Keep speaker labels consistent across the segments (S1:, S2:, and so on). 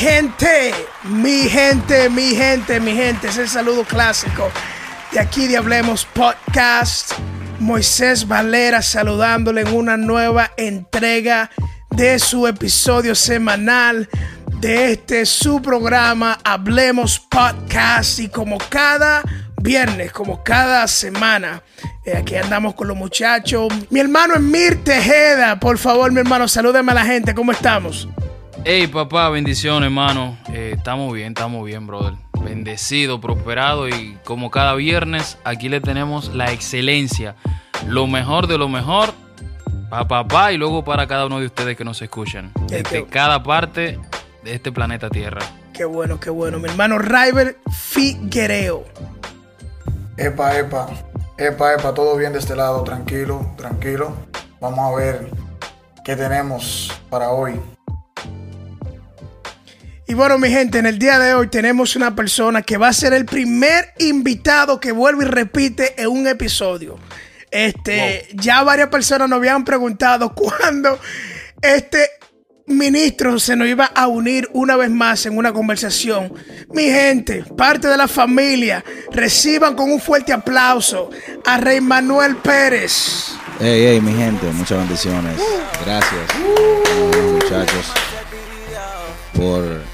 S1: gente, mi gente, mi gente, mi gente. Es el saludo clásico de aquí de Hablemos Podcast. Moisés Valera saludándole en una nueva entrega de su episodio semanal de este su programa Hablemos Podcast y como cada viernes, como cada semana, eh, aquí andamos con los muchachos. Mi hermano Emir Tejeda, por favor, mi hermano, salúdeme a la gente, ¿cómo estamos?
S2: Hey papá, bendiciones hermano. Eh, estamos bien, estamos bien, brother. Bendecido, prosperado y como cada viernes, aquí le tenemos la excelencia, lo mejor de lo mejor para papá y luego para cada uno de ustedes que nos escuchan, desde cada parte de este planeta Tierra.
S1: Qué bueno, qué bueno. Mi hermano River Figuereo.
S3: Epa, epa, epa, epa, todo bien de este lado, tranquilo, tranquilo. Vamos a ver qué tenemos para hoy.
S1: Y bueno, mi gente, en el día de hoy tenemos una persona que va a ser el primer invitado que vuelve y repite en un episodio. Este, ya varias personas nos habían preguntado cuándo este ministro se nos iba a unir una vez más en una conversación. Mi gente, parte de la familia, reciban con un fuerte aplauso a Rey Manuel Pérez.
S4: Hey, hey, mi gente, muchas bendiciones. Gracias, muchachos, por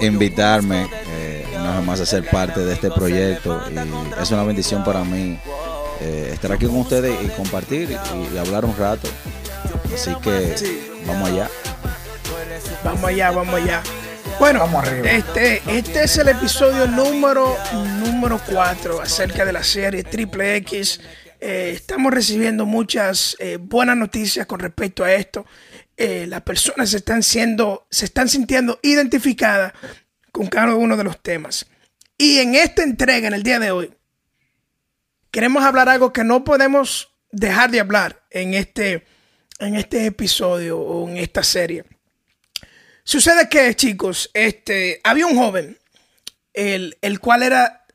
S4: invitarme eh, una vez más a ser parte de este proyecto. Y es una bendición para mí eh, estar aquí con ustedes y compartir y, hablar un rato. Así que vamos allá.
S1: Vamos allá, vamos allá. Bueno, vamos arriba. Este, este es el episodio número, número 4 acerca de la serie Triple X. Eh, estamos recibiendo muchas buenas noticias con respecto a esto. Eh, las personas se están, siendo, se están sintiendo identificadas con cada uno de los temas. Y en esta entrega, en el día de hoy, queremos hablar algo que no podemos dejar de hablar en este, en este episodio o en esta serie. Sucede que, chicos, este, había un joven, el, el cual era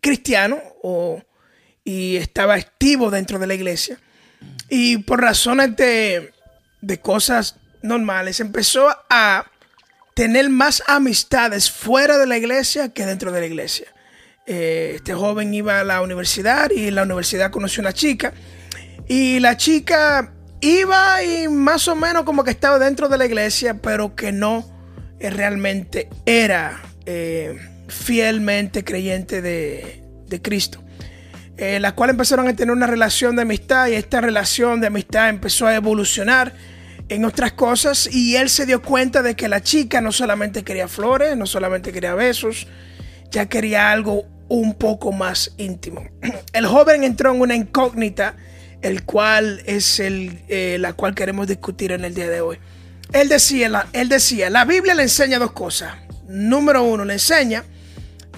S1: cristiano o, y estaba activo dentro de la iglesia. Y por razones de, de cosas normales, empezó a tener más amistades fuera de la iglesia que dentro de la iglesia. Eh, este joven iba a la universidad y en la universidad conoció una chica y la chica iba y más o menos como que estaba dentro de la iglesia, pero que no eh, realmente era eh, fielmente creyente de, Cristo. la cual empezaron a tener una relación de amistad y esta relación de amistad empezó a evolucionar en otras cosas y él se dio cuenta de que la chica no solamente quería flores, no solamente quería besos, ya quería algo un poco más íntimo. El joven entró en una incógnita, el cual es el, eh, la cual queremos discutir en el día de hoy. Él decía, la, él decía, la Biblia le enseña dos cosas. Número uno, le enseña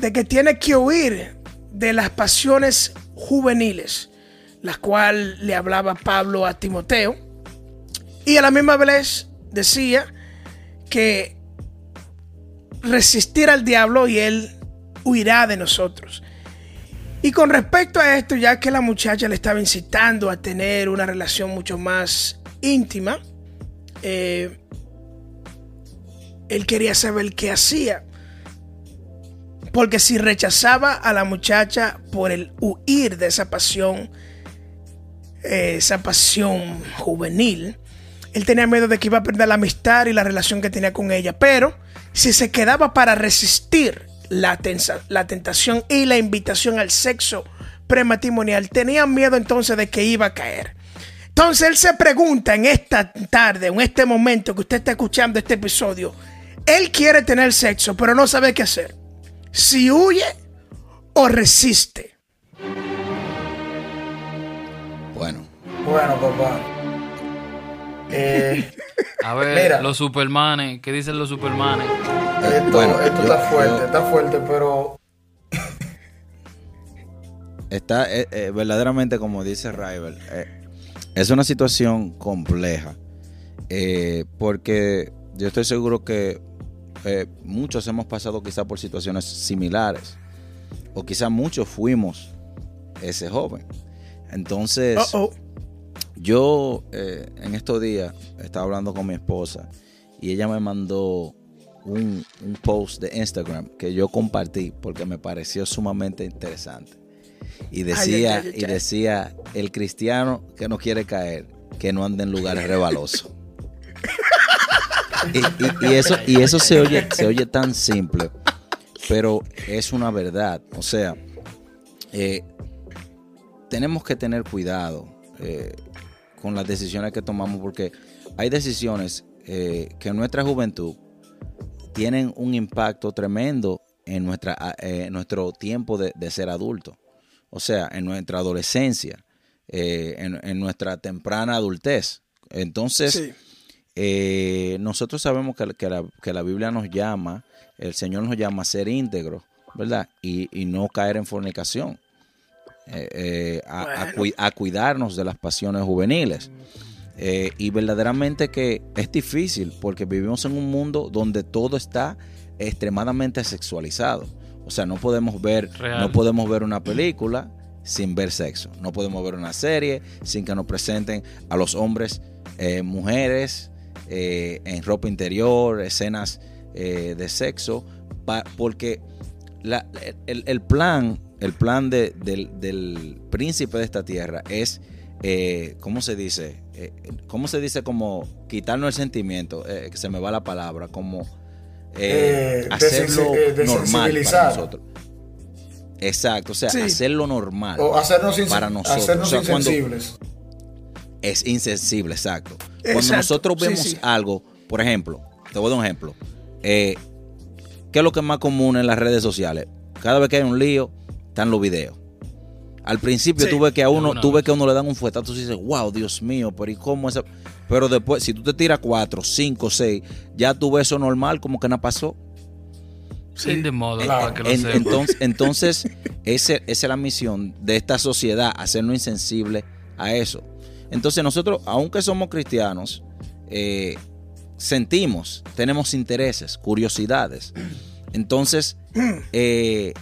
S1: de que tiene que huir de las pasiones juveniles, las cuales le hablaba Pablo a Timoteo y a la misma vez decía que resistir al diablo y él huirá de nosotros. Y con respecto a esto, ya que la muchacha le estaba incitando a tener una relación mucho más íntima, eh, él quería saber qué hacía. Porque si rechazaba a la muchacha por el huir de esa pasión, eh, esa pasión juvenil, él tenía miedo de que iba a perder la amistad y la relación que tenía con ella. Pero si se quedaba para resistir la, la tentación y la invitación al sexo prematrimonial, tenía miedo entonces de que iba a caer. Entonces él se pregunta en esta tarde, en este momento que usted está escuchando este episodio, él quiere tener sexo, pero no sabe qué hacer. Si huye o resiste.
S4: Bueno.
S3: Bueno, papá.
S2: Eh, a ver, los supermanes, ¿qué dicen los supermanes?
S3: Esto, bueno, esto está fuerte, está fuerte, pero...
S4: está eh, eh, verdaderamente, como dice Rival, es una situación compleja. porque yo estoy seguro que muchos hemos pasado quizá por situaciones similares. O quizá muchos fuimos ese joven. Entonces... Yo eh, en estos días estaba hablando con mi esposa y ella me mandó un, post de Instagram que yo compartí porque me pareció sumamente interesante. Y decía, y decía, el cristiano que no quiere caer, que no ande en lugares rebalosos. y, eso, y eso se oye, se oye tan simple, pero es una verdad. O sea, eh, tenemos que tener cuidado eh, con las decisiones que tomamos porque hay decisiones eh, que en nuestra juventud tienen un impacto tremendo en nuestra, eh, nuestro tiempo de, ser adulto. O sea, en nuestra adolescencia, en, nuestra temprana adultez. Entonces, nosotros sabemos que, la, Biblia nos llama, el Señor nos llama a ser íntegros, ¿verdad? Y, y no caer en fornicación. Eh, eh, a, cuidarnos de las pasiones juveniles. Eh, y verdaderamente que es difícil porque vivimos en un mundo donde todo está extremadamente sexualizado. O sea, no podemos ver, no podemos ver una película sin ver sexo. No podemos ver una serie sin que nos presenten a los hombres, mujeres, en ropa interior, escenas de sexo, porque el, plan el plan del, príncipe de esta tierra es, eh, ¿cómo se dice? Eh, ¿Cómo se dice como quitarnos el sentimiento? Eh, que se me va la palabra, como hacerlo normal para nosotros. Exacto, o sea, hacerlo normal
S3: o hacernos para nosotros. Hacernos insensibles.
S4: Es insensible, exacto. Cuando nosotros vemos algo, por ejemplo, te voy a dar un ejemplo. ¿Qué es lo que es más común en las redes sociales? Cada vez que hay un lío, están los videos. Al principio tuve que a uno, tuve que a uno le dan un fuetazo y dices, wow, Dios mío, pero ¿y cómo esa? Pero después, si tú te tiras cuatro, cinco, seis, ya tú ves eso normal, como que no pasó.
S2: Sí, de modo,
S4: entonces, entonces esa es la misión de esta sociedad, hacernos insensibles a eso. Entonces nosotros, aunque somos cristianos, eh, sentimos, tenemos intereses, curiosidades. Entonces, eh,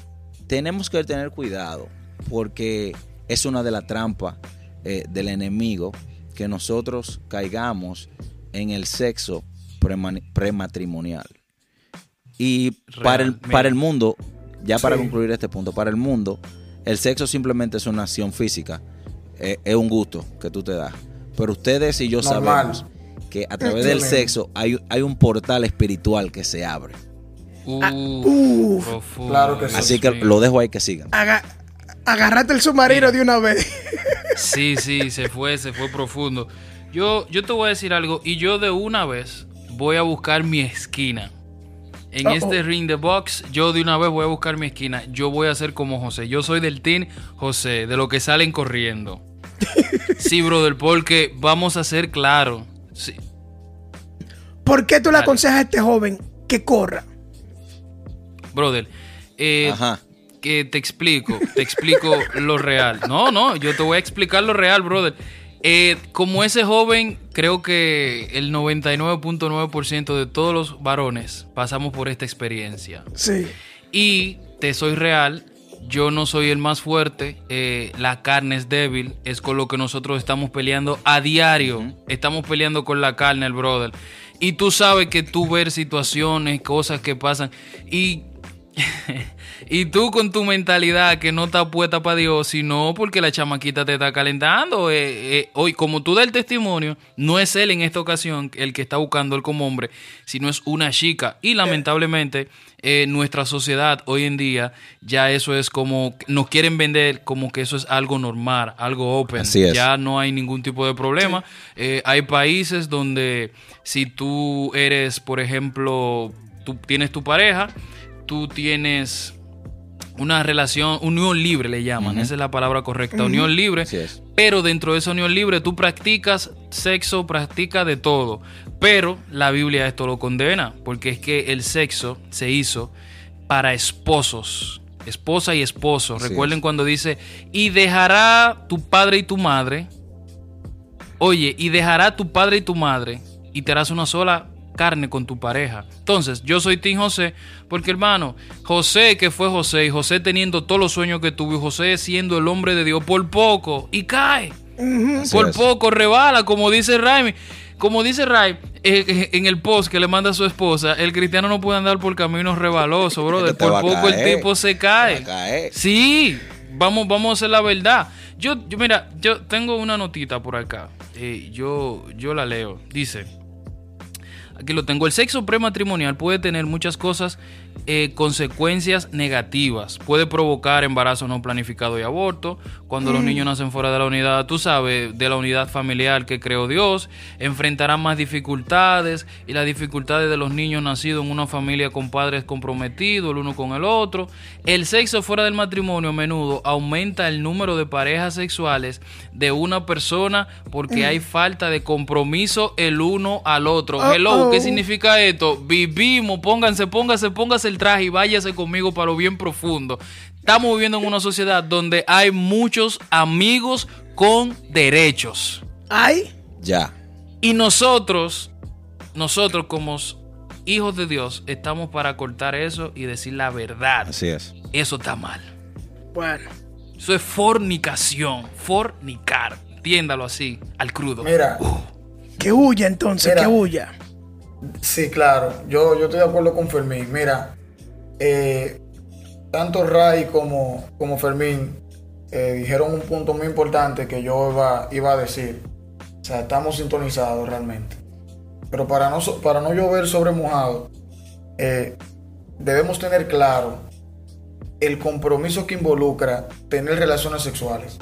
S4: tenemos que tener cuidado porque es una de las trampas eh, del enemigo que nosotros caigamos en el sexo prematrimonial. Y para el, para el mundo, ya para concluir este punto, para el mundo, el sexo simplemente es una acción física, eh, es un gusto que tú te das. Pero ustedes y yo sabemos que a través del sexo hay, hay un portal espiritual que se abre.
S2: Ah, claro
S4: que sí. Así que lo dejo ahí que sigan.
S1: agarrate el submarino de una vez.
S2: Sí, sí, se fue, se fue profundo. Yo, yo te voy a decir algo y yo de una vez voy a buscar mi esquina. En este ring the box, yo de una vez voy a buscar mi esquina. Yo voy a ser como José. Yo soy del team José, de lo que salen corriendo. sí, brother, porque vamos a ser claros. Sí.
S1: ¿Por qué tú le aconsejas a este joven que corra?
S2: Brother. Eh, que te explico, te explico lo real. No, no, yo te voy a explicar lo real, brother. Eh, como ese joven, creo que el 99.9% de todos los varones pasamos por esta experiencia.
S1: Sí.
S2: Y te soy real, yo no soy el más fuerte, eh, la carne es débil, es con lo que nosotros estamos peleando a diario. Estamos peleando con la carne, el brother. Y tú sabes que tú ver situaciones, cosas que pasan. Y y tú con tu mentalidad que no está puesta para Dios, sino porque la chamaquita te está calentando. Eh, eh, hoy, como tú das el testimonio, no es él en esta ocasión el que está buscando él como hombre, sino es una chica. Y lamentablemente, eh, nuestra sociedad hoy en día, ya eso es como, nos quieren vender como que eso es algo normal, algo open. Ya no hay ningún tipo de problema. hay países donde si tú eres, por ejemplo, tú tienes tu pareja, tú tienes una relación, unión libre le llaman, esa es la palabra correcta, unión libre, pero dentro de esa unión libre tú practicas sexo, practicas de todo, pero la Biblia esto lo condena, porque es que el sexo se hizo para esposos, esposa y esposo. Recuerden cuando dice, y dejará tu padre y tu madre, oye, y dejará tu padre y tu madre, y te harás una sola carne con tu pareja. Entonces, yo soy Tim José, porque hermano, José que fue José, y José teniendo todos los sueños que tuvo, y José siendo el hombre de Dios, por poco, y cae. Por poco rebala, como dice Raimi. Como dice Ray, eh, en el post que le manda a su esposa, el cristiano no puede andar por caminos rebalosos, brother. Por poco el tipo se cae.
S4: caer.
S2: Sí, vamos, vamos a hacer la verdad. Yo, yo mira, yo tengo una notita por acá. Eh, yo, yo la leo. Dice. Aquí lo tengo. El sexo prematrimonial puede tener muchas cosas, eh, consecuencias negativas. Puede provocar embarazo no planificado y aborto. Cuando los niños nacen fuera de la unidad, tú sabes, de la unidad familiar que creó Dios, enfrentarán más dificultades y las dificultades de los niños nacidos en una familia con padres comprometidos el uno con el otro. El sexo fuera del matrimonio a menudo aumenta el número de parejas sexuales de una persona porque hay falta de compromiso el uno al otro. Hello, ¿qué significa esto? Vivimos, pónganse, pónganse, pónganse el traje y váyase conmigo para lo bien profundo. Estamos viviendo en una sociedad donde hay muchos amigos con derechos.
S1: Ay,
S4: Ya.
S2: Y nosotros, nosotros como hijos de Dios, estamos para cortar eso y decir la verdad.
S4: Así es.
S2: Eso está mal.
S1: bueno.
S2: Eso es fornicación. Fornicar. Entiéndalo así, al crudo.
S3: Mira,
S1: Que huya entonces,
S3: Mira.
S1: que huya.
S3: Sí, claro, yo, yo estoy de acuerdo con Fermín. Mira, eh, tanto Ray como, como Fermín eh, dijeron un punto muy importante que yo iba, iba a decir. O sea, estamos sintonizados realmente. Pero para no, para no llover sobre mojado, eh, debemos tener claro el compromiso que involucra tener relaciones sexuales.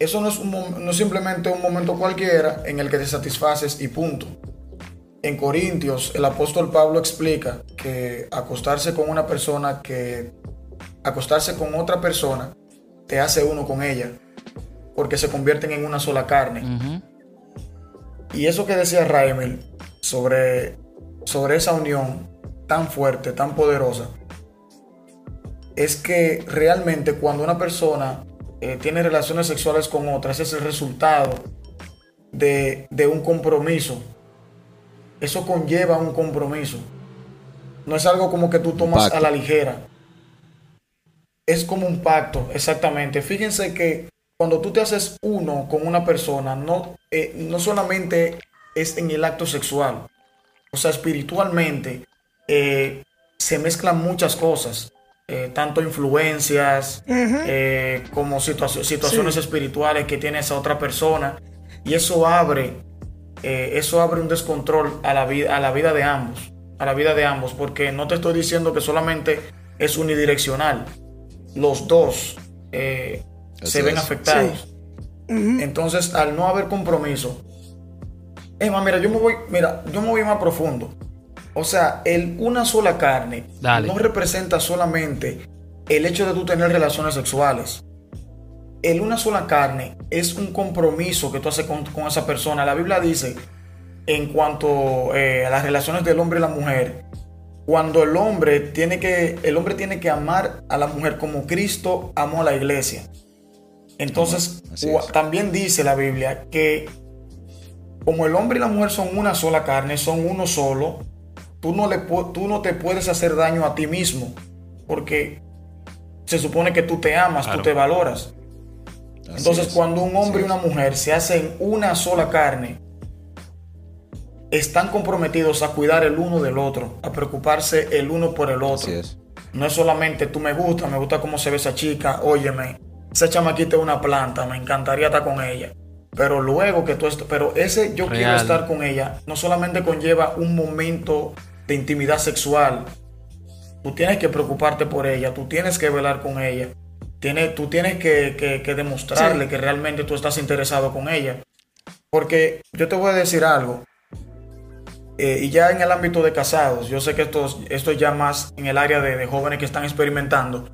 S3: Eso no es, un no es simplemente un momento cualquiera en el que te satisfaces y punto. En Corintios, el apóstol Pablo explica que acostarse con una persona que acostarse con otra persona te hace uno con ella, porque se convierten en una sola carne. Y eso que decía Raimel sobre, sobre esa unión tan fuerte, tan poderosa, es que realmente cuando una persona eh, tiene relaciones sexuales con otra, ese es el resultado de, de un compromiso. Eso conlleva un compromiso. No es algo como que tú tomas a la ligera. Es como un pacto, exactamente. Fíjense que cuando tú te haces uno con una persona, no, eh, no solamente es en el acto sexual, o sea, espiritualmente eh, se mezclan muchas cosas, eh, tanto influencias eh, como situacio- situaciones
S1: Sí.
S3: espirituales que tiene esa otra persona, y eso abre, eh, eso abre un descontrol a la, vida, a la vida de ambos, a la vida de ambos, porque no te estoy diciendo que solamente es unidireccional, los dos eh, se ven
S4: es.
S3: afectados. Entonces, al no haber compromiso, es más, mira, yo me voy, mira, yo me voy más profundo. O sea, el una sola carne
S2: Dale.
S3: no representa solamente el hecho de tú tener relaciones sexuales. El una sola carne es un compromiso que tú haces con, con esa persona. La Biblia dice, en cuanto eh, a las relaciones del hombre y la mujer, cuando el hombre tiene que, el hombre tiene que amar a la mujer como Cristo amó a la iglesia. Entonces, también dice la Biblia que como el hombre y la mujer son una sola carne, son uno solo, tú no, le, tú no te puedes hacer daño a ti mismo, porque se supone que tú te amas,
S2: Claro.
S3: tú te valoras.
S4: Así
S3: Entonces,
S4: es.
S3: cuando un hombre y una mujer se hacen una sola carne, están comprometidos a cuidar el uno del otro, a preocuparse el uno por el otro.
S4: Así es.
S3: No es solamente tú me gusta, me gusta cómo se ve esa chica, óyeme, esa chamaquita es una planta, me encantaría estar con ella. Pero luego que tú pero ese yo quiero estar con ella, no solamente conlleva un momento de intimidad sexual. Tú tienes que preocuparte por ella, tú tienes que velar con ella. Tienes, tú tienes que, que- que demostrarle
S1: Sí.
S3: que realmente tú estás interesado con ella. Porque yo te voy a decir algo. Eh, y ya en el ámbito de casados, yo sé que esto, es- esto es ya más en el área de, de jóvenes que están experimentando,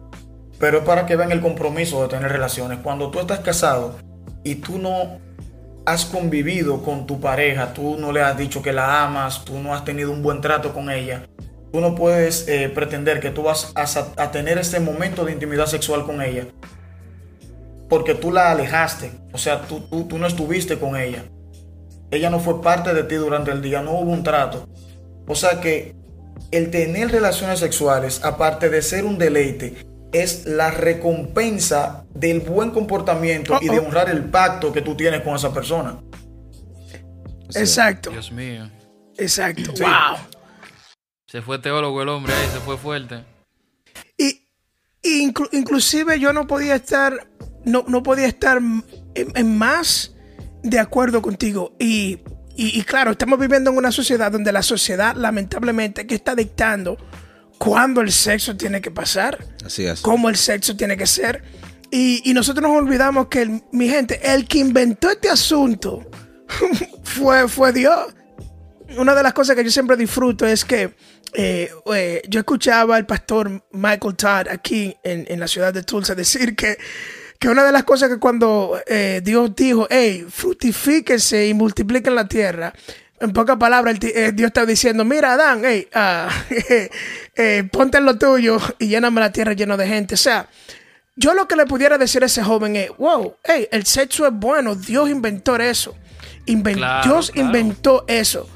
S3: pero es para que vean el compromiso de tener relaciones. Cuando tú estás casado y tú no has convivido con tu pareja, tú no le has dicho que la amas, tú no has tenido un buen trato con ella, tú no puedes eh, pretender que tú vas a, tener ese momento de intimidad sexual con ella, porque tú la alejaste, o sea, tú, tú, tú no estuviste con ella ella no fue parte de ti durante el día, no hubo un trato. O sea que el tener relaciones sexuales, aparte de ser un deleite, es la recompensa del buen comportamiento y de honrar el pacto que tú tienes con esa persona.
S1: Exacto.
S2: Dios mío.
S1: Exacto. Wow.
S2: Se fue teólogo el hombre ahí, se fue fuerte.
S1: Y, inclusive yo no podía estar, no, no podía estar en, más de acuerdo contigo. Y, y, claro, estamos viviendo en una sociedad donde la sociedad lamentablemente que está dictando cuándo el sexo tiene que pasar,
S4: Así es.
S1: cómo el sexo tiene que ser. Y, y nosotros nos olvidamos que, mi gente, el que inventó este asunto fue, fue Dios. Una de las cosas que yo siempre disfruto es que eh, eh, yo escuchaba al pastor Michael Todd aquí en, la ciudad de Tulsa decir que, que una de las cosas que cuando eh, Dios dijo, hey, frutifíquense y multipliquen la tierra, en pocas palabras, Dios estaba diciendo, mira, Adán, hey, uh, ponte en lo tuyo y lléname la tierra lleno de gente. O sea, yo lo que le pudiera decir a ese joven es, wow, hey, el sexo es bueno, Dios inventó eso. Dios inventó eso.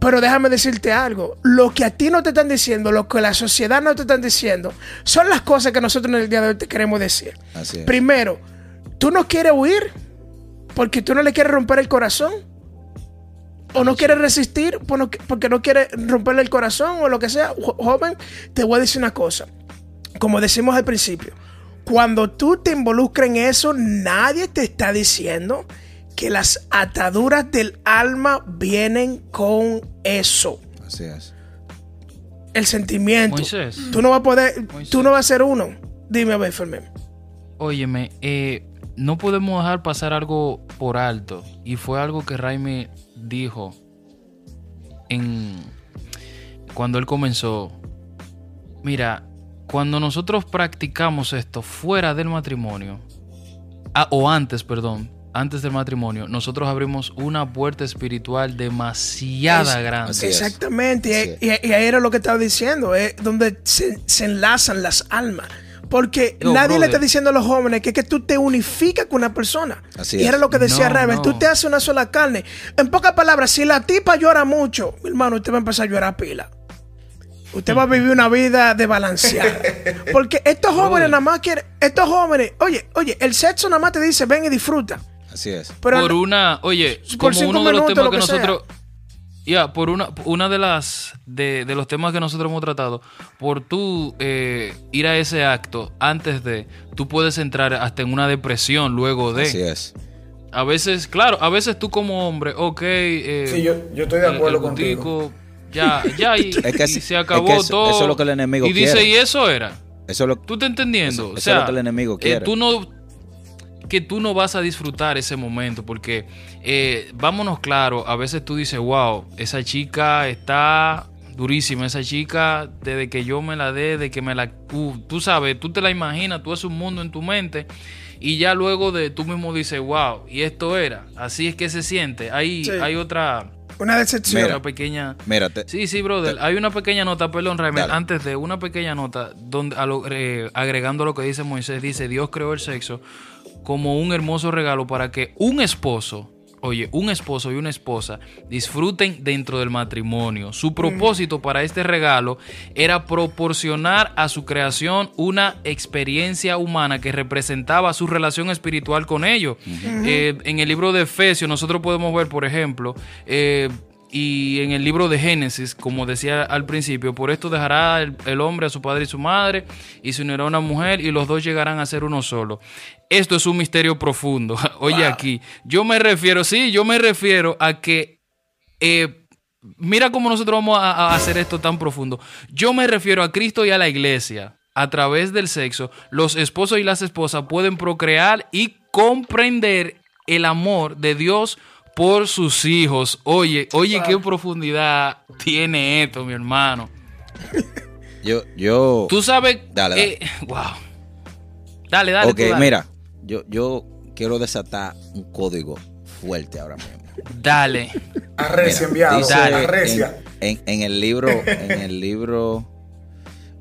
S1: Pero déjame decirte algo, lo que a ti no te están diciendo, lo que la sociedad no te están diciendo, son las cosas que nosotros en el día de hoy te queremos decir. Primero, tú no quieres huir porque tú no le quieres romper el corazón. O no quieres resistir porque no quieres romperle el corazón o lo que sea. Joven, te voy a decir una cosa. Como decimos al principio, cuando tú te involucras en eso, nadie te está diciendo que las ataduras del alma vienen con eso.
S4: Así es.
S1: El sentimiento. Tú no vas a poder, tú no vas a ser uno. Dime a ver, Fermín.
S2: Óyeme, eh, no podemos dejar pasar algo por alto. Y fue algo que Raimi dijo en cuando él comenzó. Mira, cuando nosotros practicamos esto fuera del matrimonio, ah, o antes, perdón, antes del matrimonio, nosotros abrimos una puerta espiritual demasiada grande.
S1: Exactamente, y, ahí era lo que estaba diciendo, es donde se, enlazan las almas. Porque nadie le está diciendo a los jóvenes que, que tú te unificas con una persona. y era lo que decía no, tú te haces una sola carne. En pocas palabras, si la tipa llora mucho, mi hermano, usted va a empezar a llorar pila. Usted va a vivir una vida desbalanceada. Porque estos jóvenes nada más quieren, estos jóvenes, oye, oye, el sexo nada más te dice, ven y disfruta.
S4: Así es.
S2: por una, oye, como uno de los temas que, nosotros. Ya, por una, una de las de, los temas que nosotros hemos tratado, por tú eh, ir a ese acto antes de, tú puedes entrar hasta en una depresión luego de.
S4: Así es.
S2: A veces, claro, a veces tú como hombre, ok.
S3: Eh, sí, yo, yo, estoy de acuerdo contigo.
S2: Ya, ya, y, se acabó todo.
S4: Eso es lo que el enemigo
S2: y
S4: quiere.
S2: dice, y eso era.
S4: Eso lo,
S2: ¿Tú te entendiendo?
S4: Eso, es lo que el enemigo eh, quiere.
S2: tú no que tú no vas a disfrutar ese momento porque eh, vámonos claro, a veces tú dices, wow, esa chica está durísima, esa chica, desde que yo me la dé, de que me la... tú sabes, tú te la imaginas, tú haces un mundo en tu mente y ya luego de tú mismo dices, wow, y esto era, así es que se siente. Hay, hay otra...
S1: Una decepción.
S2: Una pequeña.
S4: Mírate.
S2: Sí, sí, brother. hay una pequeña nota, perdón, Raimel, antes de una pequeña nota, donde eh, agregando lo que dice Moisés, dice: Dios creó el sexo como un hermoso regalo para que un esposo, oye, un esposo y una esposa disfruten dentro del matrimonio. Su propósito para este regalo era proporcionar a su creación una experiencia humana que representaba su relación espiritual con ellos. Eh, en el libro de Efesios nosotros podemos ver, por ejemplo, eh, y en el libro de Génesis, como decía al principio, por esto dejará el, hombre a su padre y su madre y se unirá a una mujer y los dos llegarán a ser uno solo. Esto es un misterio profundo. Oye aquí, yo me refiero, sí, yo me refiero a que... Eh, mira cómo nosotros vamos a, hacer esto tan profundo. Yo me refiero a Cristo y a la iglesia. A través del sexo, los esposos y las esposas pueden procrear y comprender el amor de Dios por sus hijos. Oye, oye, qué profundidad tiene esto, mi hermano.
S4: Yo, yo.
S2: Tú sabes.
S4: Dale,
S2: eh, wow. Dale, dale.
S4: Ok, mira, yo, yo quiero desatar un código fuerte ahora mismo.
S2: Dale.
S3: Arrecia, enviado. Arrecia.
S4: En, el libro, en el libro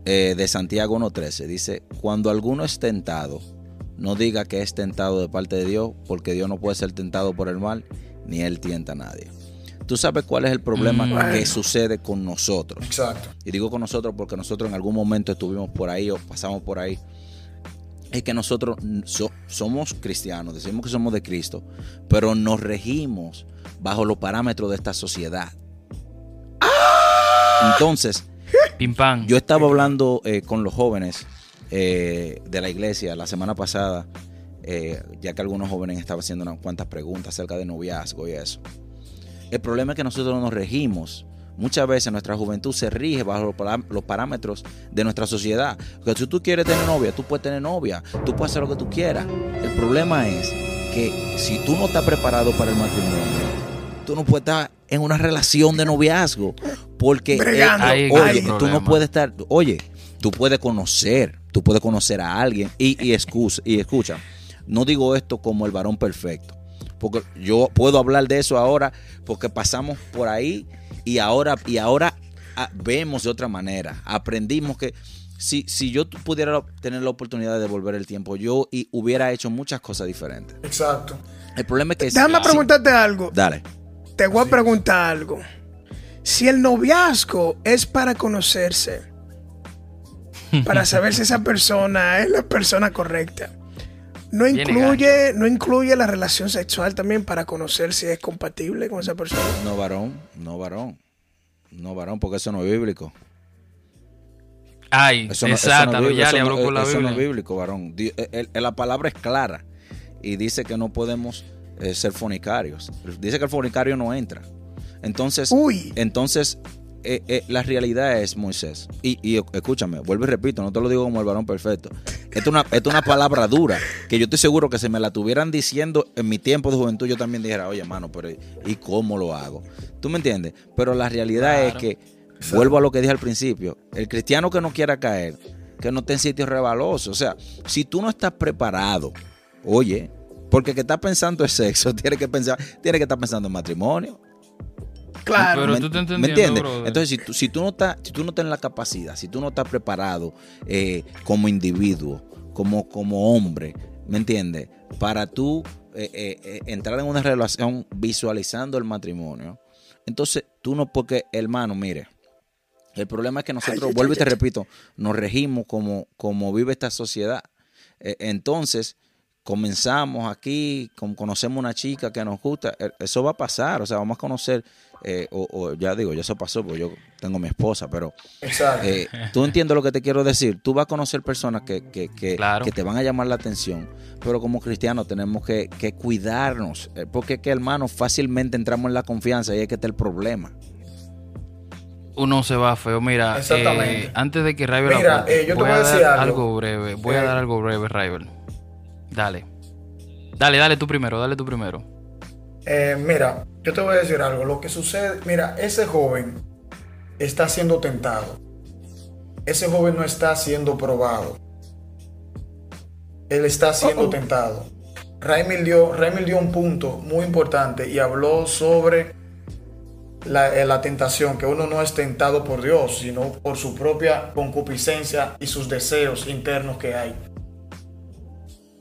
S4: eh, de Santiago 1.13 dice: Cuando alguno es tentado, no diga que es tentado de parte de Dios, porque Dios no puede ser tentado por el mal ni él tienta a nadie. Tú sabes cuál es el problema mm. que sucede con nosotros.
S3: Exacto.
S4: Y digo con nosotros porque nosotros en algún momento estuvimos por ahí o pasamos por ahí. Es que nosotros somos cristianos, decimos que somos de Cristo, pero nos regimos bajo los parámetros de esta sociedad. Entonces,
S2: Pim pam.
S4: yo estaba hablando eh, con los jóvenes eh, de la iglesia la semana pasada, eh, ya que algunos jóvenes estaban haciendo unas cuantas preguntas acerca de noviazgo y eso. El problema es que nosotros nos regimos. Muchas veces nuestra juventud se rige bajo los pará- los parámetros de nuestra sociedad. Que si tú quieres tener novia, tú puedes tener novia, tú puedes hacer lo que tú quieras. El problema es que si tú no estás preparado para el matrimonio, tú no puedes estar en una relación de noviazgo. Porque, eh.
S2: Ahí
S4: oye, tú no puedes estar, oye, tú puedes conocer, tú puedes conocer a alguien y, y, excusa, y escucha, no digo esto como el varón perfecto, porque yo puedo hablar de eso ahora porque pasamos por ahí y ahora y ahora ah, vemos de otra manera, aprendimos que si, si yo pudiera tener la oportunidad de devolver el tiempo, yo y hubiera hecho muchas cosas diferentes.
S3: Exacto.
S4: El problema es que
S1: Déjame preguntarte algo.
S4: dale.
S1: Te voy a preguntar algo. Si el noviazgo es para conocerse, para saber si esa persona es la persona correcta, no incluye, no incluye la relación sexual también para conocer si es compatible con esa persona.
S4: No varón, no varón. No varón, porque eso no es bíblico.
S2: Ay,
S4: Eso no, eso
S2: exacto.
S4: no es bíblico,
S2: ya
S4: eso
S2: le
S4: no-
S2: habló por la
S4: eso
S2: Biblia.
S4: no es bíblico, varón. El- la palabra es clara y dice que no podemos eh, ser fornicarios. Dice que el fornicario no entra. Entonces,
S1: Uy.
S4: entonces eh, eh, la realidad es, Moisés, y, y escúchame, vuelvo y repito, no te lo digo como el varón perfecto. Esto es una, esto es una palabra dura, que yo estoy seguro que si me la tuvieran diciendo en mi tiempo de juventud, yo también dijera, oye, hermano, pero ¿y cómo lo hago? ¿Tú me entiendes? Pero la realidad es
S2: Claro.
S4: que, vuelvo a lo que dije al principio, el cristiano que no quiera caer, que no esté en sitios rebalosos. O sea, si tú no estás preparado, oye, porque que está pensando en sexo, tiene que pensar, tiene que estar pensando en matrimonio.
S1: Claro.
S2: Pero
S4: ¿Me-
S2: tú te
S4: ¿Me
S2: entendiendo,
S4: entiendes? Entonces, si tú, si tú no estás, si tú no tienes la capacidad, si tú no estás preparado eh, como individuo, como, como hombre, ¿me entiendes? Para tú eh, eh, entrar en una relación visualizando el matrimonio, entonces tú no, porque hermano, mire, el problema es que nosotros,
S1: Ay, ay,
S4: vuelvo y te
S1: ay.
S4: repito, nos regimos como, como vive esta sociedad. Eh, entonces, comenzamos aquí, con- conocemos una chica que nos gusta, eso va a pasar, o sea, vamos a conocer, eh, o, o ya digo, ya eso pasó, porque yo tengo mi esposa, pero eh, tú entiendes lo que te quiero decir, tú vas a conocer personas que, que, que,
S2: Claro.
S4: que te van a llamar la atención, pero como cristianos tenemos que, que cuidarnos, eh, porque es que hermano, fácilmente entramos en la confianza y es que está el problema.
S2: Uno se va feo. Mira,
S3: Exactamente.
S2: eh, antes de que Rival
S3: Mira,
S2: aporte,
S3: eh, yo te
S2: voy
S3: voy a decir algo.
S2: breve. Voy a dar algo breve, Rival. Dale. Dale, dale tú primero, dale tú primero.
S3: Eh, mira, yo te voy a decir algo. Lo que sucede, mira, ese joven está siendo tentado. Ese joven no está siendo probado. Él está siendo tentado. Raimil dio, Raimil dio un punto muy importante y habló sobre la, eh, la tentación, que uno no es tentado por Dios, sino por su propia concupiscencia y sus deseos internos que hay.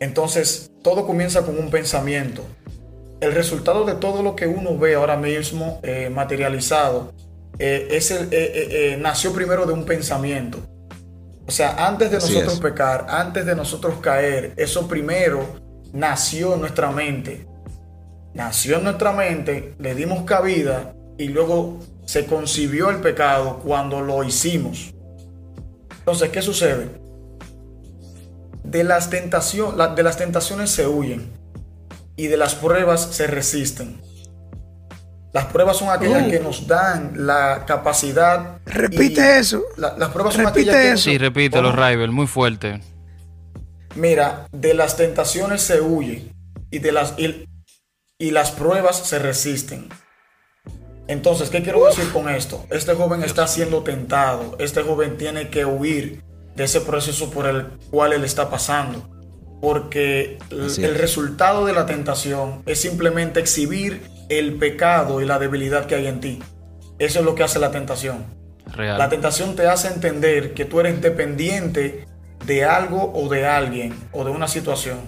S3: Entonces, todo comienza con un pensamiento. El resultado de todo lo que uno ve ahora mismo eh, materializado eh, es el, eh, nació primero de un pensamiento. O sea, antes de
S4: Así
S3: nosotros
S4: es.
S3: pecar, antes de nosotros caer, eso primero nació en nuestra mente. Nació en nuestra mente, le dimos cabida y luego se concibió el pecado cuando lo hicimos. Entonces, ¿qué sucede? De las, tentación- de las tentaciones se huyen y de las pruebas se resisten. Las pruebas son aquellas
S1: Oh.
S3: que nos dan la capacidad.
S1: Repite eso.
S3: la- las pruebas son
S1: Repite
S3: aquellas que nos-
S1: eso.
S2: Sí, repítelo,
S3: ¿Cómo?
S2: Rival, muy fuerte.
S3: Mira, de las tentaciones se huye y de las y, y las pruebas se resisten. Entonces, ¿qué quiero decir con esto? Este joven está siendo tentado. Este joven tiene que huir de ese proceso por el cual él está pasando. Porque el,
S4: Así
S3: el
S4: es.
S3: resultado de la tentación es simplemente exhibir el pecado y la debilidad que hay en ti. Eso es lo que hace la tentación.
S2: Real.
S3: La tentación te hace entender que tú eres dependiente de algo o de alguien o de una situación.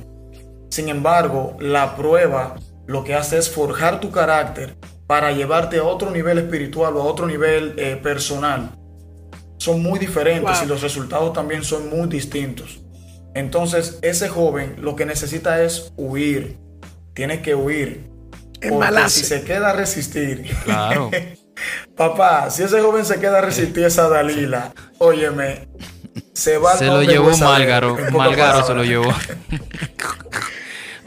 S3: Sin embargo, la prueba lo que hace es forjar tu carácter para llevarte a otro nivel espiritual o a otro nivel eh, personal. Son muy diferentes
S1: Wow.
S3: y los resultados también son muy distintos. Entonces, ese joven lo que necesita es huir. Tiene que huir. Porque si se queda a resistir,
S2: Claro.
S3: Papá, si ese joven se queda a resistir esa Dalila, óyeme, se va
S2: Se lo llevó Málgaro. Málgaro se lo llevó.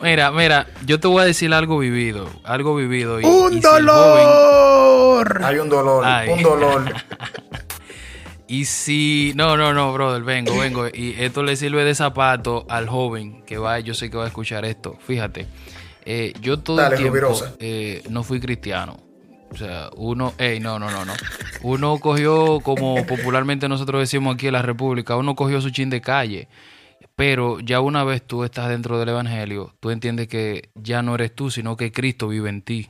S2: Mira, mira, yo te voy a decir algo vivido, algo vivido. Y,
S1: ¡Un
S2: y si el
S1: dolor!
S3: Hay un dolor,
S2: Ay.
S3: un dolor.
S2: Y si, no, no, no, brother, vengo, vengo. Y esto le sirve de zapato al joven que va, yo sé que va a escuchar esto. Fíjate, eh, yo todo
S3: Dale,
S2: el tiempo eh, no fui cristiano. O sea, uno, ey, no, no, no, no. Uno cogió, como popularmente nosotros decimos aquí en la República, uno cogió su chin de calle. Pero ya una vez tú estás dentro del Evangelio, tú entiendes que ya no eres tú, sino que Cristo vive en ti.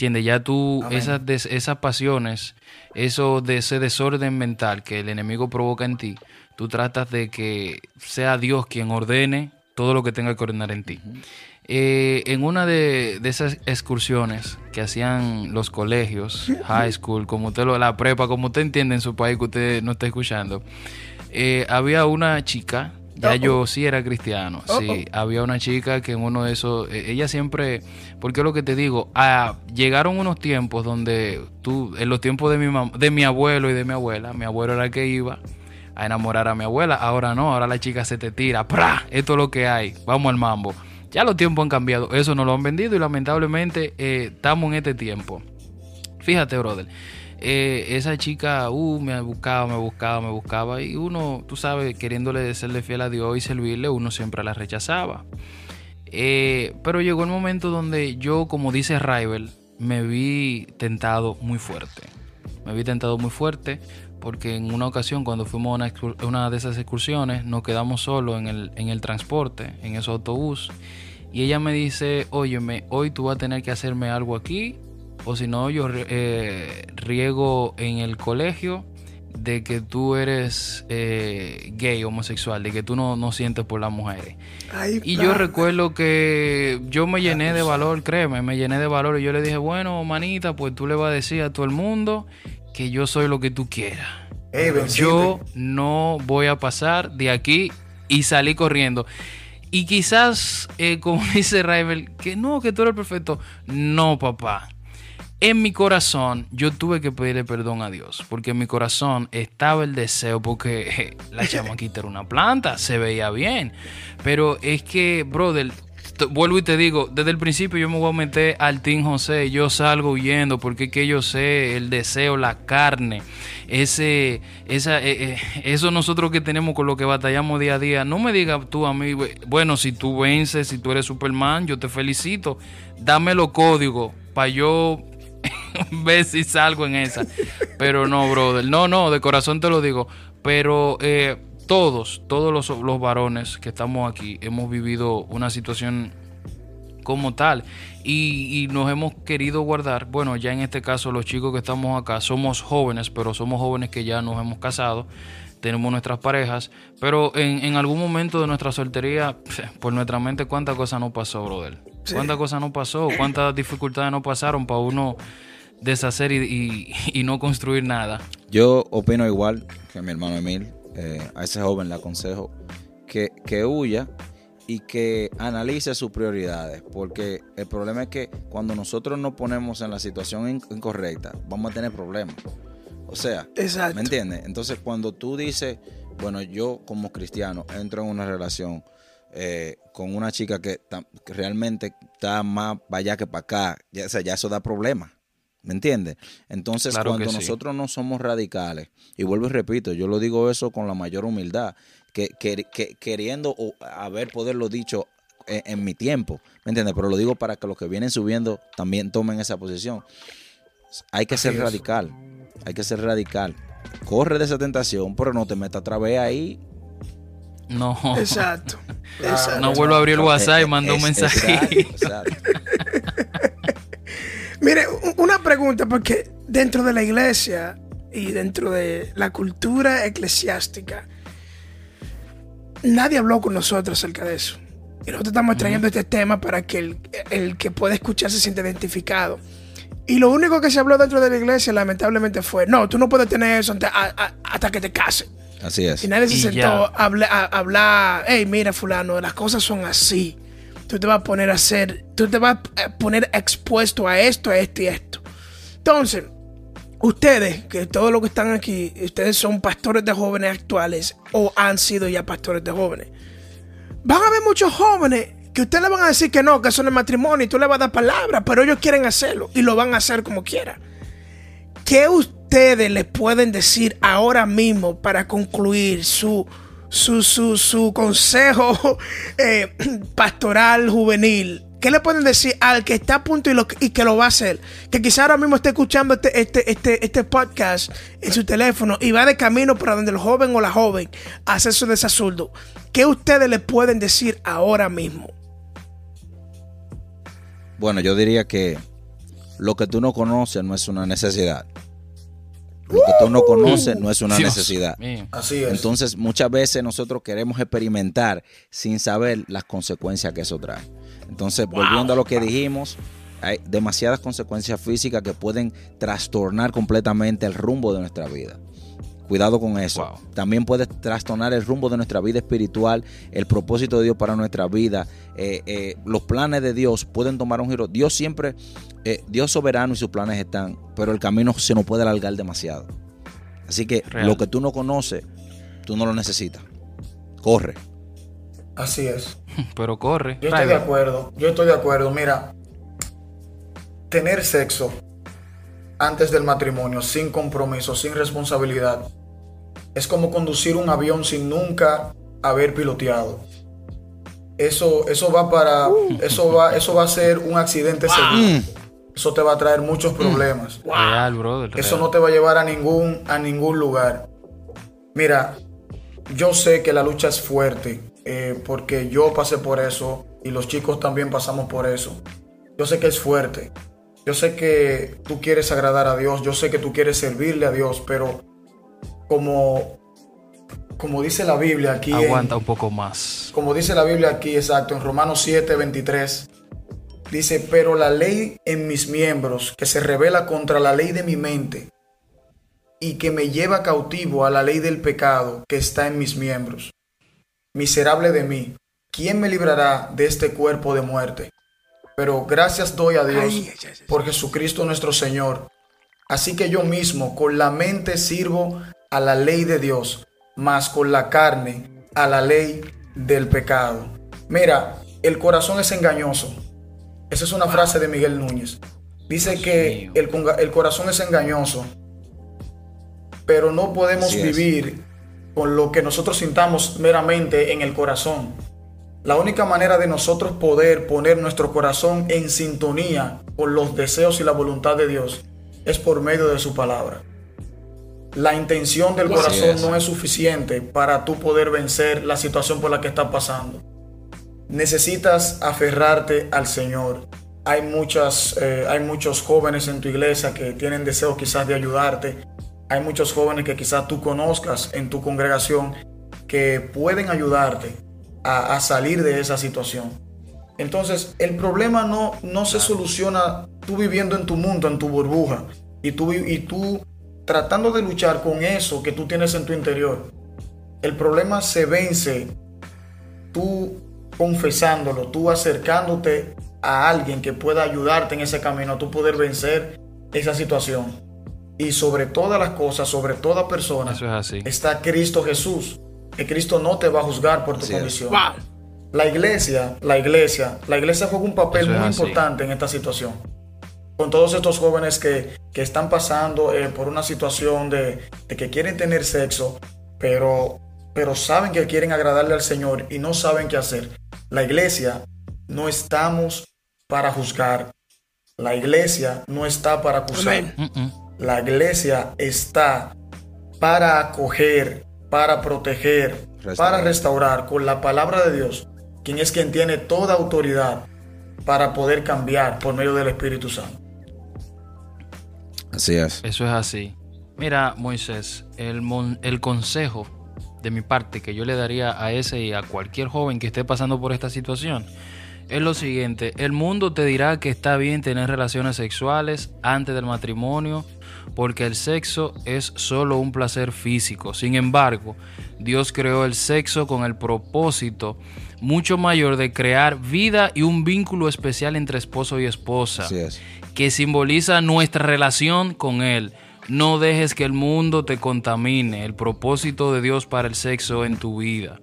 S2: ¿Entiendes? Ya tú, esas, des- esas pasiones, eso de ese desorden mental que el enemigo provoca en ti, tú tratas de que sea Dios quien ordene todo lo que tenga que ordenar en ti. Eh, en una de, de esas excursiones que hacían los colegios, high school, como usted lo, la prepa, como usted entiende en su país que usted no está escuchando, eh, había una chica, ya yo sí era cristiano, sí, había una chica que en uno de esos, eh, ella siempre, porque es lo que te digo, ah, llegaron unos tiempos donde tú, en los tiempos de mi, mam- de mi abuelo y de mi abuela, mi abuelo era el que iba a enamorar a mi abuela, ahora no, ahora la chica se te tira, ¡pra! Esto es lo que hay, vamos al mambo. Ya los tiempos han cambiado, eso no lo han vendido y lamentablemente eh, estamos en este tiempo. Fíjate, brother. Eh, esa chica, uh, me buscaba, me buscaba, me buscaba. Y uno, tú sabes, queriéndole serle fiel a Dios y servirle, uno siempre la rechazaba. Eh, pero llegó el momento donde yo, como dice Rival, me vi tentado muy fuerte. Me vi tentado muy fuerte porque en una ocasión cuando fuimos a una, de esas excursiones nos quedamos solos en el, en el transporte, en ese autobús. Y ella me dice, óyeme, hoy tú vas a tener que hacerme algo aquí o si no yo eh, riego en el colegio de que tú eres eh, gay, homosexual, de que tú no, no sientes por las mujeres.
S1: Ay,
S2: Y yo recuerdo que yo me llené de valor, créeme, me llené de valor y yo le dije, bueno, manita, pues tú le vas a decir a todo el mundo que yo soy lo que tú quieras.
S3: Ey, venciste.
S2: Yo no voy a pasar de aquí y salí corriendo. Y quizás, eh, como dice Rival, que no, que tú eres perfecto. No, papá. En mi corazón yo tuve que pedirle perdón a Dios, porque en mi corazón estaba el deseo, porque eh, la chamaquita era una planta, se veía bien. Pero es que, brother, vuelvo y te digo, desde el principio yo me voy a meter al Team José, yo salgo huyendo, porque es que yo sé el deseo, la carne, ese, esa, eh, eh, eso nosotros que tenemos con lo que batallamos día a día. No me digas tú a mí, bueno, si tú vences, si tú eres Superman, yo te felicito, dame los códigos para yo ver si salgo en esa. Pero no, brother. No, no, de corazón te lo digo. Pero eh, todos, todos los, los varones que estamos aquí hemos vivido una situación como tal y, y nos hemos querido guardar. Bueno, ya en este caso los chicos que estamos acá somos jóvenes, pero somos jóvenes que ya nos hemos casado. Tenemos nuestras parejas, pero en, en algún momento de nuestra soltería, por nuestra mente, ¿cuántas cosas no pasó, brother? ¿Cuántas cosas no pasó? ¿Cuántas dificultades no pasaron para uno deshacer y, y- y no construir nada?
S4: Yo opino igual que mi hermano Emil. eh, a ese joven le aconsejo que, que huya y que analice sus prioridades. Porque el problema es que cuando nosotros nos ponemos en la situación in- incorrecta, vamos a tener problemas. O sea,
S1: Exacto.
S4: ¿me entiendes? Entonces, cuando tú dices, bueno, yo como cristiano entro en una relación eh, con una chica que realmente está más para allá que para acá, ya, o sea, ya eso da problemas. ¿Me entiendes? Entonces,
S2: Claro
S4: cuando
S2: sí.
S4: nosotros no somos radicales, y vuelvo y repito, yo lo digo eso con la mayor humildad, que, que- que- queriendo o haber poderlo dicho en, en mi tiempo, ¿me entiendes? Pero lo digo para que los que vienen subiendo también tomen esa posición. Hay que ser radical, hay que ser radical. Corre de esa tentación, pero no te metas otra vez ahí.
S2: No.
S1: Exacto.
S3: Claro.
S1: Exacto.
S2: No vuelvo a abrir el WhatsApp y
S4: Eh,
S2: mando un mensaje.
S4: exacto, exacto.
S1: Mire, una pregunta, porque dentro de la iglesia y dentro de la cultura eclesiástica, nadie habló con nosotros acerca de eso. Y nosotros estamos trayendo este tema para que el, el que pueda escuchar se sienta identificado. Y lo único que se habló dentro de la iglesia, lamentablemente, fue: no, tú no puedes tener eso a- hasta que te cases.
S4: Así es.
S1: Y nadie se
S2: Y
S1: sentó
S2: ya.
S1: a hablar, a hablar, hey, mira, fulano, las cosas son así. Tú te vas a poner a hacer, tú te vas a poner expuesto a esto, a esto y esto. Entonces, ustedes, que todos los que están aquí, ustedes son pastores de jóvenes actuales o han sido ya pastores de jóvenes. Van a haber muchos jóvenes que ustedes le van a decir que no, que eso no es matrimonio y tú le vas a dar palabras, pero ellos quieren hacerlo y lo van a hacer como quieran. ¿Qué ustedes les pueden decir ahora mismo para concluir su, su, su, su consejo eh, pastoral juvenil ¿Qué le pueden decir al que está a punto y, lo, y que lo va a hacer? Que quizá ahora mismo esté escuchando este, este, este, este podcast en su teléfono y va de camino para donde el joven o la joven hace su desasurdo. ¿Qué ustedes le pueden decir ahora mismo?
S4: Bueno, yo diría que lo que tú no conoces no es una necesidad. Lo que tú no conoces no es una necesidad.
S3: Así es.
S4: Entonces, muchas veces nosotros queremos experimentar sin saber las consecuencias que eso trae. Entonces, volviendo a lo que dijimos, hay demasiadas consecuencias físicas que pueden trastornar completamente el rumbo de nuestra vida. Cuidado con eso. También puede trastornar el rumbo de nuestra vida espiritual, el propósito de Dios para nuestra vida. Eh, eh, los planes de Dios pueden tomar un giro. Dios siempre, eh, Dios soberano y sus planes están, pero el camino se nos puede alargar demasiado. Así que lo que tú no conoces, tú no lo necesitas. Corre.
S3: Así es.
S2: Pero corre.
S3: Yo estoy de acuerdo. Yo estoy de acuerdo. Mira, tener sexo antes del matrimonio, sin compromiso, sin responsabilidad, es como conducir un avión sin nunca haber piloteado. Eso, eso va para. Uh. Eso va, eso va a ser un accidente seguro. Eso te va a traer muchos problemas.
S2: Real, brother,
S3: Eso no te va a llevar a ningún, a ningún lugar. Mira, yo sé que la lucha es fuerte. Eh, porque yo pasé por eso y los chicos también pasamos por eso. Yo sé que es fuerte. Yo sé que tú quieres agradar a Dios, yo sé que tú quieres servirle a Dios, pero como, como dice la Biblia aquí...
S2: Aguanta un poco más.
S3: Como dice la Biblia aquí, exacto, en Romanos 7, 23, dice, pero la ley en mis miembros, que se revela contra la ley de mi mente y que me lleva cautivo a la ley del pecado que está en mis miembros miserable de mí, ¿quién me librará de este cuerpo de muerte? Pero gracias doy a Dios por Jesucristo nuestro Señor. Así que yo mismo con la mente sirvo a la ley de Dios, mas con la carne a la ley del pecado. Mira, el corazón es engañoso. Esa es una frase de Miguel Núñez. Dice que el, el, corazón es engañoso, pero no podemos vivir con lo que nosotros sintamos meramente en el corazón. La única manera de nosotros poder poner nuestro corazón en sintonía con los deseos y la voluntad de Dios es por medio de su palabra. La intención del corazón no es suficiente para tú poder vencer la situación por la que estás pasando. Necesitas aferrarte al Señor. Hay, muchas, eh, hay muchos jóvenes en tu iglesia que tienen deseo quizás de ayudarte, hay muchos jóvenes que quizás tú conozcas en tu congregación que pueden ayudarte a, salir de esa situación. Entonces, el problema no, no se soluciona tú viviendo en tu mundo, en tu burbuja, y tú, y tú tratando de luchar con eso que tú tienes en tu interior. El problema se vence tú confesándolo, tú acercándote a alguien que pueda ayudarte en ese camino, a tú poder vencer esa situación y sobre todas las cosas, sobre toda persona, está Cristo Jesús. Que Cristo no te va a juzgar por tu condición. La iglesia, la iglesia, la iglesia juega un papel muy importante en esta situación. Con todos estos jóvenes que, están pasando eh, por una situación de, que quieren tener sexo, pero, pero saben que quieren agradarle al Señor y no saben qué hacer. La iglesia no estamos para juzgar. La iglesia no está para acusar. La iglesia está para acoger, para proteger, para restaurar con la palabra de Dios, quien es quien tiene toda autoridad para poder cambiar por medio del Espíritu Santo.
S4: Así es.
S2: Eso es así. Mira, Moisés, el, el consejo de mi parte que yo le daría a ese y a cualquier joven que esté pasando por esta situación es lo siguiente. El mundo te dirá que está bien tener relaciones sexuales antes del matrimonio porque el sexo es solo un placer físico. Sin embargo, Dios creó el sexo con el propósito mucho mayor de crear vida y un vínculo especial entre esposo y esposa, que simboliza nuestra relación con Él. No dejes que el mundo te contamine. El propósito de Dios para el sexo en tu vida.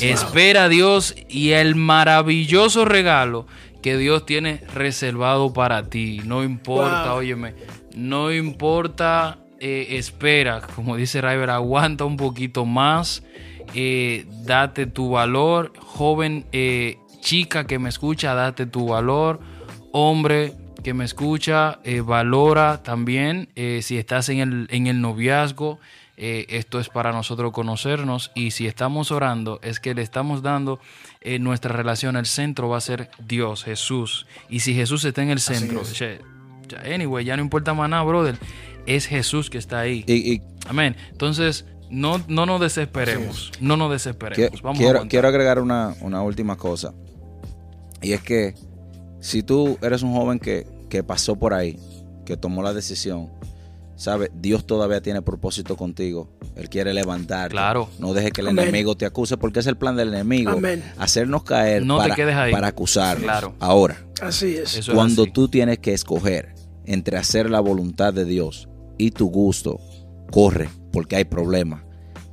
S2: Espera a Dios y el maravilloso regalo que Dios tiene reservado para ti. No importa, óyeme, no importa, eh, espera, como dice River, aguanta un poquito más, eh, date tu valor, joven, eh, chica que me escucha, date tu valor, hombre que me escucha, valora también si estás en el, en el noviazgo. esto es para nosotros conocernos y si estamos orando es que le estamos dando en nuestra relación el centro va a ser Dios, Jesús. Y si Jesús está en el centro, anyway, ya no importa más nada, brother. Es Jesús que está ahí.
S4: Y,
S2: Amén. Entonces, no, no nos desesperemos. No nos desesperemos.
S4: Vamos quiero, quiero agregar una, una, última cosa. Y es que si tú eres un joven que, que pasó por ahí, que tomó la decisión, ¿Sabe? Dios todavía tiene propósito contigo. Él quiere levantar.
S2: Claro.
S4: No deje que el enemigo te acuse porque es el plan del enemigo.
S1: Amén.
S4: Hacernos caer
S2: no
S4: para,
S2: te quedes ahí.
S4: para acusarnos.
S2: Claro.
S4: Ahora,
S1: así es.
S4: cuando tú tienes que escoger entre hacer la voluntad de Dios y tu gusto, corre porque hay problemas.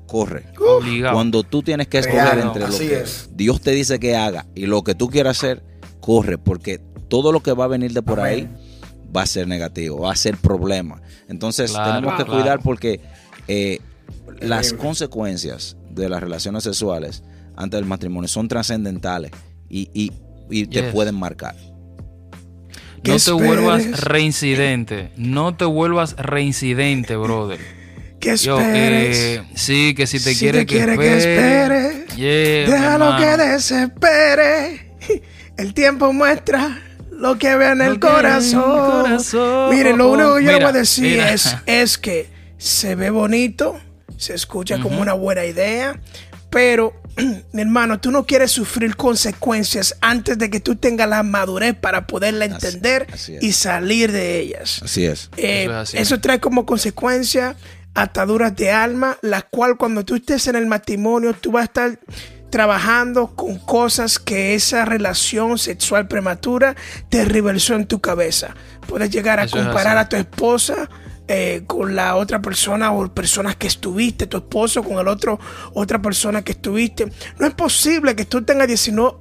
S4: Corre.
S2: Obligado.
S4: Cuando tú tienes que escoger entre lo que Dios te dice que haga y lo que tú quieras hacer, corre porque todo lo que va a venir de por ahí va a ser negativo, va a ser problema. Entonces tenemos que cuidar porque eh, las consecuencias de las relaciones sexuales antes del matrimonio son trascendentales y, te pueden marcar.
S2: No te vuelvas reincidente, no te vuelvas reincidente, brother.
S1: Que esperes.
S2: Eh, sí, que si te quiere,
S1: que, espere, déjalo que desespere. El tiempo muestra lo que ve en el corazón. Miren, lo único que yo le voy a decir es, es que se ve bonito, se escucha como una buena idea, pero mi hermano, tú no quieres sufrir consecuencias antes de que tú tengas la madurez para poderla entender y salir de ellas.
S4: Así es.
S1: Eh, eso, trae como consecuencia ataduras de alma, la cual cuando tú estés en el matrimonio, tú vas a estar trabajando con cosas que esa relación sexual prematura te reversó en tu cabeza. Puedes llegar a comparar a tu esposa eh, con la otra persona o personas que estuviste, tu esposo con el otro, otra persona que estuviste. No es posible que tú tengas 19,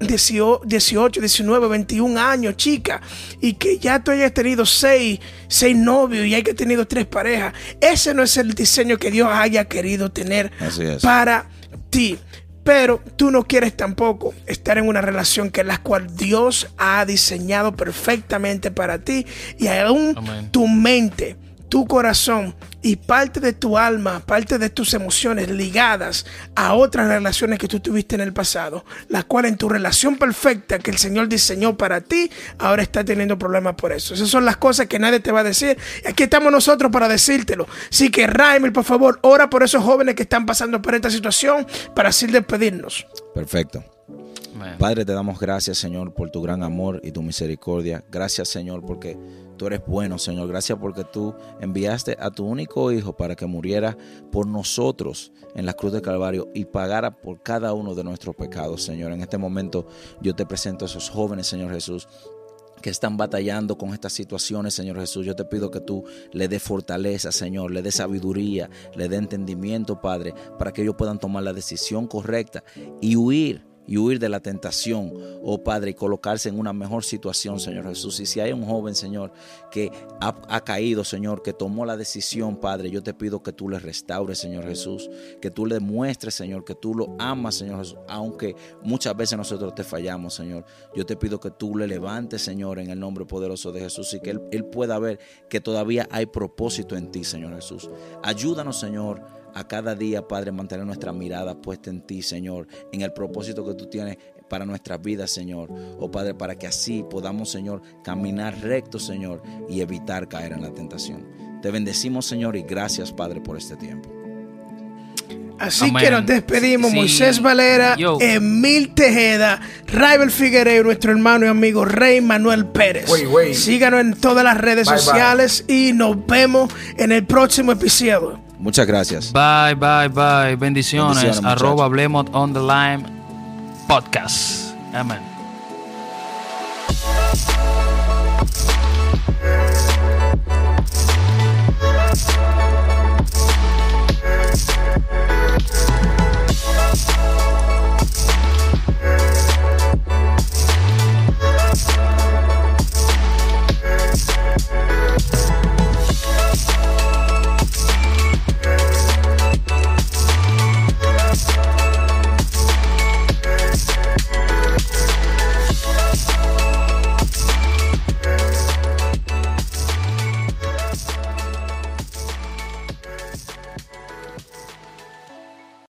S1: 18, 19, 21 años, chica, y que ya tú hayas tenido seis, seis novios y hayas tenido tres parejas. Ese no es el diseño que Dios haya querido tener para ti. Pero tú no quieres tampoco estar en una relación que la cual Dios ha diseñado perfectamente para ti y aún tu mente tu corazón y parte de tu alma, parte de tus emociones ligadas a otras relaciones que tú tuviste en el pasado, la cual en tu relación perfecta que el Señor diseñó para ti, ahora está teniendo problemas por eso. Esas son las cosas que nadie te va a decir. Y aquí estamos nosotros para decírtelo. Así que Raimel, por favor, ora por esos jóvenes que están pasando por esta situación para así despedirnos.
S4: Perfecto. Padre, te damos gracias, Señor, por tu gran amor y tu misericordia. Gracias, Señor, porque tú eres bueno, Señor. Gracias porque tú enviaste a tu único Hijo para que muriera por nosotros en la cruz de Calvario y pagara por cada uno de nuestros pecados, Señor. En este momento yo te presento a esos jóvenes, Señor Jesús, que están batallando con estas situaciones, Señor Jesús. Yo te pido que tú le dé fortaleza, Señor, le dé sabiduría, le dé entendimiento, Padre, para que ellos puedan tomar la decisión correcta y huir y huir de la tentación, oh Padre, y colocarse en una mejor situación, Señor Jesús. Y si hay un joven, Señor, que ha, caído, Señor, que tomó la decisión, Padre, yo te pido que tú le restaures, Señor Jesús, que tú le muestres, Señor, que tú lo amas, Señor Jesús, aunque muchas veces nosotros te fallamos, Señor. Yo te pido que tú le levantes, Señor, en el nombre poderoso de Jesús y que él, él pueda ver que todavía hay propósito en ti, Señor Jesús. Ayúdanos, Señor a cada día, Padre, mantener nuestra mirada puesta en ti, Señor, en el propósito que tú tienes para nuestras vidas, Señor. Oh Padre, para que así podamos, Señor, caminar recto, Señor, y evitar caer en la tentación. Te bendecimos, Señor, y gracias, Padre, por este tiempo.
S1: Así que nos despedimos, Moisés Valera, Emil Tejeda, Raibel Figueiredo, nuestro hermano y amigo Rey Manuel Pérez. Síganos en todas las redes sociales y nos vemos en el próximo episodio.
S4: Muchas gracias.
S2: Bye, bye, bye. Bendiciones. Arroba Hablemos on the Line Podcast. Amén.